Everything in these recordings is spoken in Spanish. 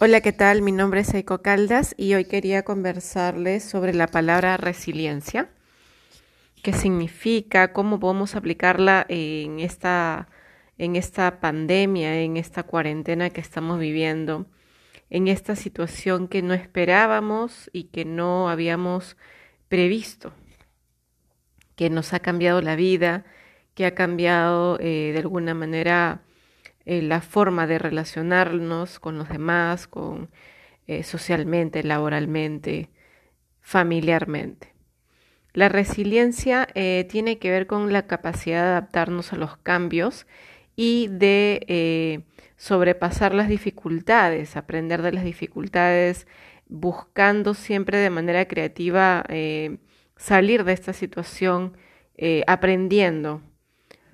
Hola, ¿qué tal? Mi nombre es Eiko Caldas y hoy quería conversarles sobre la palabra resiliencia. ¿Qué significa? ¿Cómo podemos aplicarla en esta, en esta pandemia, en esta cuarentena que estamos viviendo, en esta situación que no esperábamos y que no habíamos previsto, que nos ha cambiado la vida, que ha cambiado eh, de alguna manera eh, la forma de relacionarnos con los demás, con eh, socialmente, laboralmente, familiarmente. La resiliencia eh, tiene que ver con la capacidad de adaptarnos a los cambios y de sobrepasar las dificultades, aprender de las dificultades, buscando siempre de manera creativa salir de esta situación, aprendiendo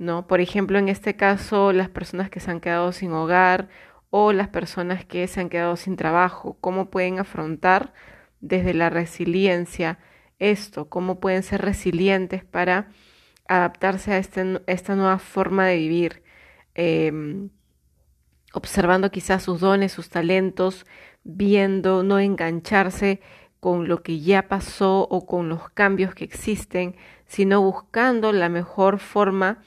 ¿no? Por ejemplo, en este caso, las personas que se han quedado sin hogar o las personas que se han quedado sin trabajo, cómo pueden afrontar desde la resiliencia esto, cómo pueden ser resilientes para adaptarse a este, esta nueva forma de vivir, em, observando quizás sus dones, sus talentos, viendo, no engancharse con lo que ya pasó o con los cambios que existen, sino buscando la mejor forma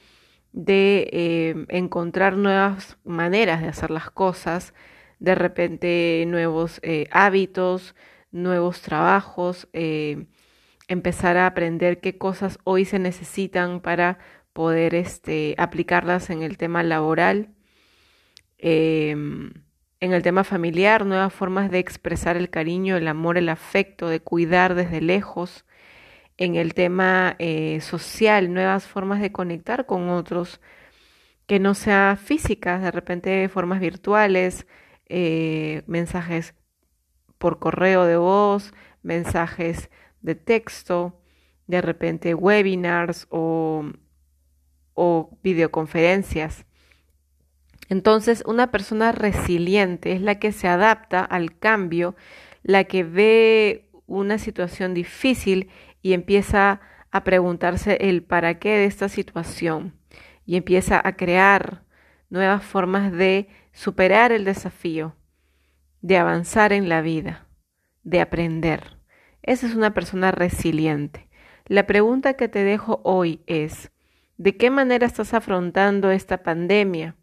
de eh, encontrar nuevas maneras de hacer las cosas, de repente nuevos eh, hábitos, nuevos trabajos, eh, empezar a aprender qué cosas hoy se necesitan para poder este, aplicarlas en el tema laboral, em, en el tema familiar, nuevas formas de expresar el cariño, el amor, el afecto, de cuidar desde lejos, en el tema eh, social, nuevas formas de conectar con otros, que no sea físicas, de repente formas virtuales, eh, mensajes por correo de voz, mensajes de texto, de repente webinars o, o videoconferencias. Entonces, una persona resiliente es la que se adapta al cambio, la que ve una situación difícil y empieza a preguntarse el para qué de esta situación y empieza a crear nuevas formas de superar el desafío, de avanzar en la vida, de aprender. Esa es una persona resiliente. La pregunta que te dejo hoy es, ¿de qué manera estás afrontando esta pandemia?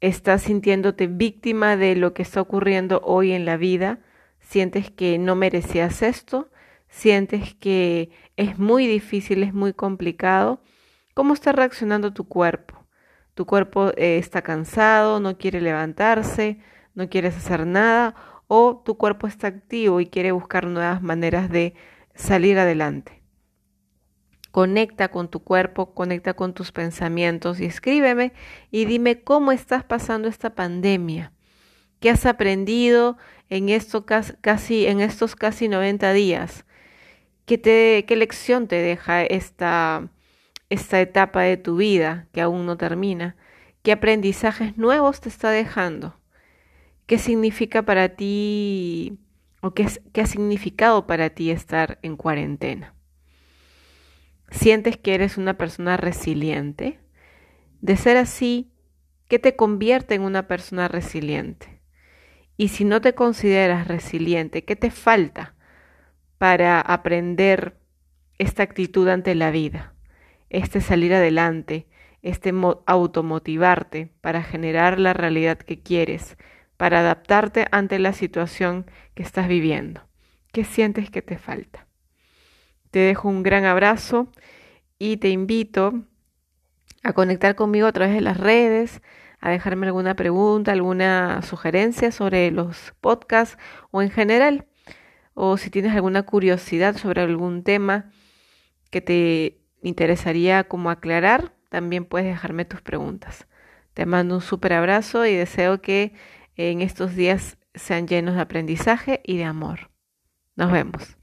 ¿Estás sintiéndote víctima de lo que está ocurriendo hoy en la vida? ¿Sientes que no merecías esto? Sientes que es muy difícil, es muy complicado, ¿cómo está reaccionando tu cuerpo? Tu cuerpo eh, está cansado, no quiere levantarse, no quieres hacer nada, o tu cuerpo está activo y quiere buscar nuevas maneras de salir adelante. Conecta con tu cuerpo, conecta con tus pensamientos y escríbeme y dime cómo estás pasando esta pandemia. ¿Qué has aprendido en, esto casi, en estos casi 90 días? ¿Qué, qué lección te deja esta, esta etapa de tu vida que aún no termina? ¿Qué aprendizajes nuevos te está dejando? ¿Qué significa para ti o qué, qué ha significado para ti estar en cuarentena? ¿Sientes que eres una persona resiliente? De ser así, ¿qué te convierte en una persona resiliente? Y si no te consideras resiliente, ¿qué te falta para aprender esta actitud ante la vida, este salir adelante, este automotivarte para generar la realidad que quieres, para adaptarte ante la situación que estás viviendo. ¿Qué sientes que te falta? Te dejo un gran abrazo y te invito a conectar conmigo a través de las redes, a dejarme alguna pregunta, alguna sugerencia sobre los podcasts o en general o si tienes alguna curiosidad sobre algún tema que te interesaría como aclarar, también puedes dejarme tus preguntas. Te mando un súper abrazo y deseo que en estos días sean llenos de aprendizaje y de amor. Nos vemos.